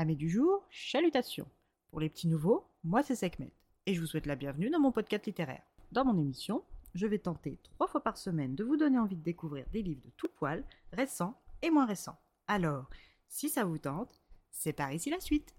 Amis du jour, chalutations. Pour les petits nouveaux, moi c'est Sekhmet et je vous souhaite la bienvenue dans mon podcast littéraire. Dans mon émission, je vais tenter trois fois par semaine de vous donner envie de découvrir des livres de tout poil, récents et moins récents. Alors, si ça vous tente, c'est par ici la suite.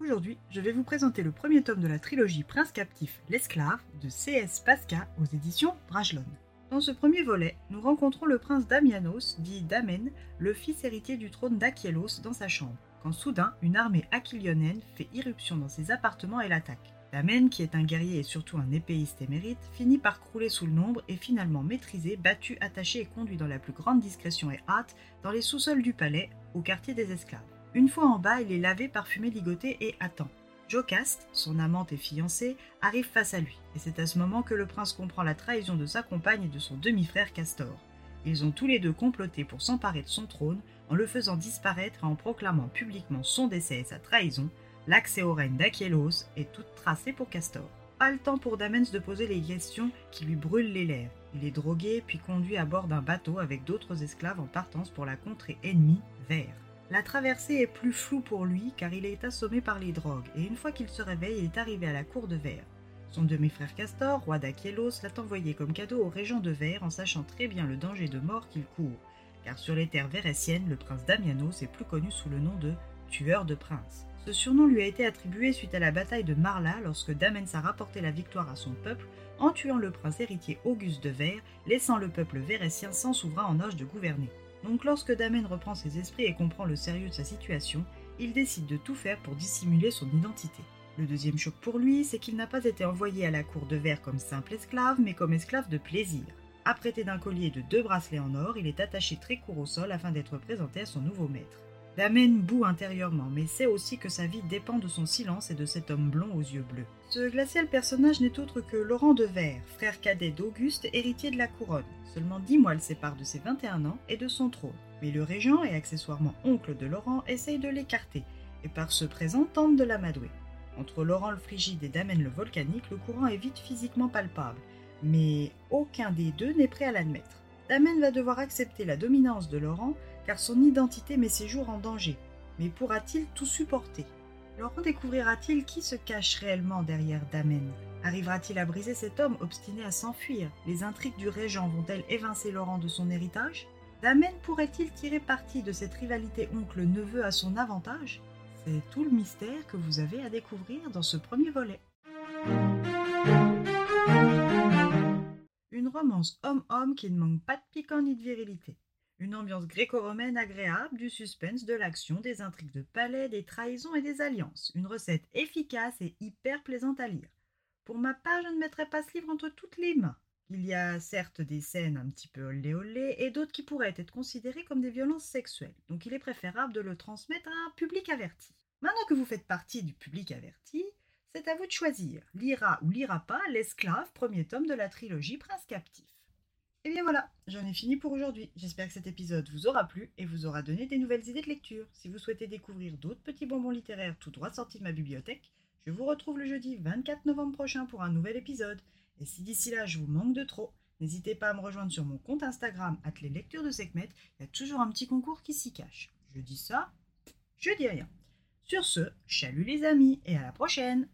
Aujourd'hui, je vais vous présenter le premier tome de la trilogie Prince captif, l'esclave de C.S. Pasca aux éditions Brajlon. Dans ce premier volet, nous rencontrons le prince Damianos, dit Damen, le fils héritier du trône d'Achielos, dans sa chambre, quand soudain une armée aquilionienne fait irruption dans ses appartements et l'attaque. Damen, qui est un guerrier et surtout un épéiste émérite, finit par crouler sous le nombre et finalement maîtrisé, battu, attaché et conduit dans la plus grande discrétion et hâte dans les sous-sols du palais, au quartier des esclaves. Une fois en bas, il est lavé, parfumé, ligoté et attend. Jocasta, son amante et fiancée, arrive face à lui, et c'est à ce moment que le prince comprend la trahison de sa compagne et de son demi-frère Castor. Ils ont tous les deux comploté pour s'emparer de son trône en le faisant disparaître et en proclamant publiquement son décès et sa trahison, l'accès au règne d'Achielos est tout tracé pour Castor. Pas le temps pour Damens de poser les questions qui lui brûlent les lèvres. Il est drogué puis conduit à bord d'un bateau avec d'autres esclaves en partance pour la contrée ennemie, Vert. La traversée est plus floue pour lui car il est assommé par les drogues et une fois qu'il se réveille, il est arrivé à la cour de Vert. Son demi-frère Castor, roi d'Achielos, l'a envoyé comme cadeau au régent de Vert en sachant très bien le danger de mort qu'il court, car sur les terres vérétiennes, le prince Damianos est plus connu sous le nom de tueur de princes. Ce surnom lui a été attribué suite à la bataille de Marla lorsque Damens a rapporté la victoire à son peuple en tuant le prince héritier Auguste de Vert, laissant le peuple vérétien sans souverain en âge de gouverner. Donc lorsque Damen reprend ses esprits et comprend le sérieux de sa situation, il décide de tout faire pour dissimuler son identité. Le deuxième choc pour lui, c'est qu'il n'a pas été envoyé à la cour de Vert comme simple esclave, mais comme esclave de plaisir. Apprêté d'un collier de deux bracelets en or, il est attaché très court au sol afin d'être présenté à son nouveau maître. Damen boue intérieurement, mais sait aussi que sa vie dépend de son silence et de cet homme blond aux yeux bleus. Ce glacial personnage n'est autre que Laurent de Vert, frère cadet d'Auguste, héritier de la couronne. Seulement dix mois le séparent de ses 21 ans et de son trône. Mais le régent et accessoirement oncle de Laurent essaye de l'écarter, et par ce présent tente de l'amadouer. Entre Laurent le frigide et Damen le volcanique, le courant est vite physiquement palpable, mais aucun des deux n'est prêt à l'admettre. Damen va devoir accepter la dominance de Laurent car son identité met ses jours en danger. Mais pourra-t-il tout supporter? Laurent découvrira-t-il qui se cache réellement derrière Damen Arrivera-t-il à briser cet homme obstiné à s'enfuir? Les intrigues du régent vont-elles évincer Laurent de son héritage? Damen pourrait-il tirer parti de cette rivalité oncle-neveu à son avantage? C'est tout le mystère que vous avez à découvrir dans ce premier volet. Une romance homme-homme qui ne manque pas de piquant ni de virilité. Une ambiance gréco-romaine agréable, du suspense, de l'action, des intrigues de palais, des trahisons et des alliances. Une recette efficace et hyper plaisante à lire. Pour ma part, je ne mettrai pas ce livre entre toutes les mains. Il y a certes des scènes un petit peu olé olé et d'autres qui pourraient être considérées comme des violences sexuelles, donc il est préférable de le transmettre à un public averti. Maintenant que vous faites partie du public averti, c'est à vous de choisir. Lira ou lira pas L'esclave, premier tome de la trilogie Prince captif. Et bien voilà, j'en ai fini pour aujourd'hui. J'espère que cet épisode vous aura plu et vous aura donné des nouvelles idées de lecture. Si vous souhaitez découvrir d'autres petits bonbons littéraires tout droit sortis de ma bibliothèque, je vous retrouve le jeudi 24 novembre prochain pour un nouvel épisode. Et si d'ici là je vous manque de trop, n'hésitez pas à me rejoindre sur mon compte Instagram, les de Sekhmet. Il y a toujours un petit concours qui s'y cache. Je dis ça, je dis rien. Sur ce, chalut les amis et à la prochaine!